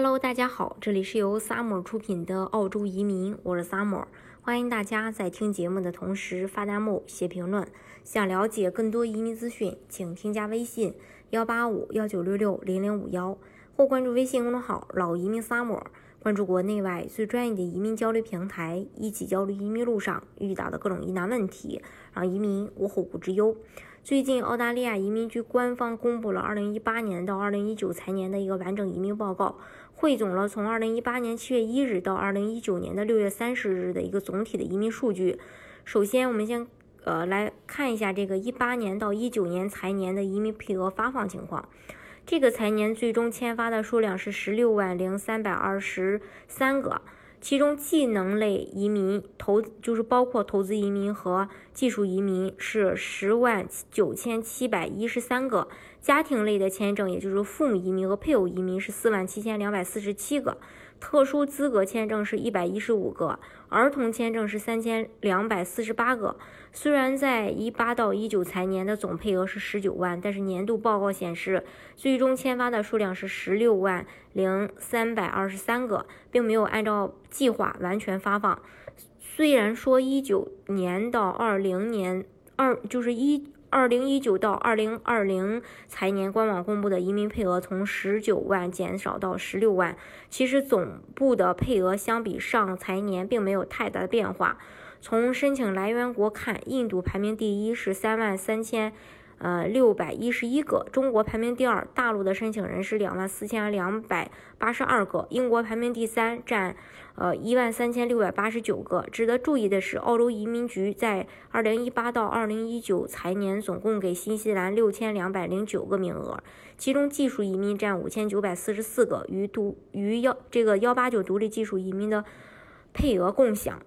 Hello，大家好，这里是由 Summer 出品的澳洲移民，我是 Summer，欢迎大家在听节目的同时发弹幕、写评论。想了解更多移民资讯，请添加微信幺八五幺九六六零零五幺，或关注微信公众号“老移民 Summer”，关注国内外最专业的移民交流平台，一起交流移民路上遇到的各种疑难问题，让移民无后顾之忧。最近，澳大利亚移民局官方公布了2018年到2019财年的一个完整移民报告，汇总了从2018年7月1日到2019年的6月30日的一个总体的移民数据。首先，我们先呃来看一下这个18年到19年财年的移民配额发放情况。这个财年最终签发的数量是16万零323个。其中，技能类移民投就是包括投资移民和技术移民是十万九千七百一十三个；家庭类的签证，也就是父母移民和配偶移民是四万七千两百四十七个；特殊资格签证是一百一十五个；儿童签证是三千两百四十八个。虽然在一八到一九财年的总配额是十九万，但是年度报告显示，最终签发的数量是十六万零三百二十三个，并没有按照计划完全发放。虽然说一九年到二零年二就是一二零一九到二零二零财年官网公布的移民配额从十九万减少到十六万，其实总部的配额相比上财年并没有太大的变化。从申请来源国看，印度排名第一，是三万三千，呃六百一十一个；中国排名第二，大陆的申请人是两万四千两百八十二个；英国排名第三，占呃一万三千六百八十九个。值得注意的是，澳洲移民局在二零一八到二零一九财年总共给新西兰六千两百零九个名额，其中技术移民占五千九百四十四个，与独与幺这个幺八九独立技术移民的配额共享。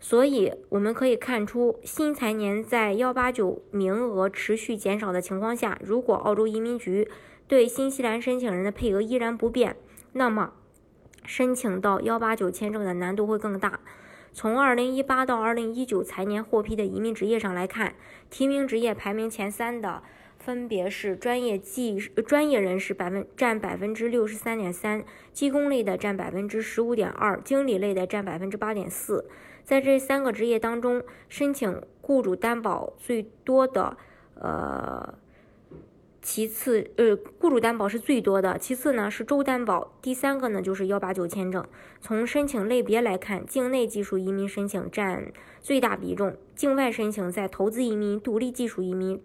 所以我们可以看出，新财年在幺八九名额持续减少的情况下，如果澳洲移民局对新西兰申请人的配额依然不变，那么申请到幺八九签证的难度会更大。从二零一八到二零一九财年获批的移民职业上来看，提名职业排名前三的分别是专业技专业人士百分占百分之六十三点三，技工类的占百分之十五点二，经理类的占百分之八点四。在这三个职业当中，申请雇主担保最多的，呃，其次，呃，雇主担保是最多的，其次呢是州担保，第三个呢就是幺八九签证。从申请类别来看，境内技术移民申请占最大比重，境外申请在投资移民、独立技术移民。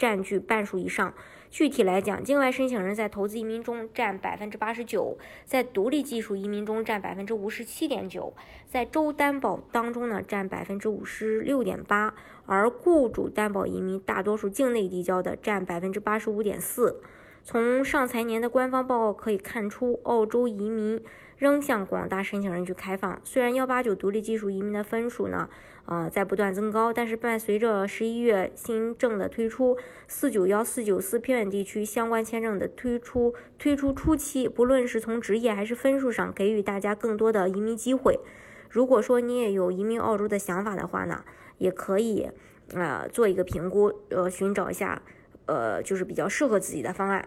占据半数以上。具体来讲，境外申请人在投资移民中占百分之八十九，在独立技术移民中占百分之五十七点九，在州担保当中呢占百分之五十六点八，而雇主担保移民大多数境内递交的占百分之八十五点四。从上财年的官方报告可以看出，澳洲移民仍向广大申请人去开放。虽然幺八九独立技术移民的分数呢，呃，在不断增高，但是伴随着十一月新政的推出，四九幺、四九四偏远地区相关签证的推出，推出初期，不论是从职业还是分数上，给予大家更多的移民机会。如果说你也有移民澳洲的想法的话呢，也可以，呃，做一个评估，呃，寻找一下。呃，就是比较适合自己的方案。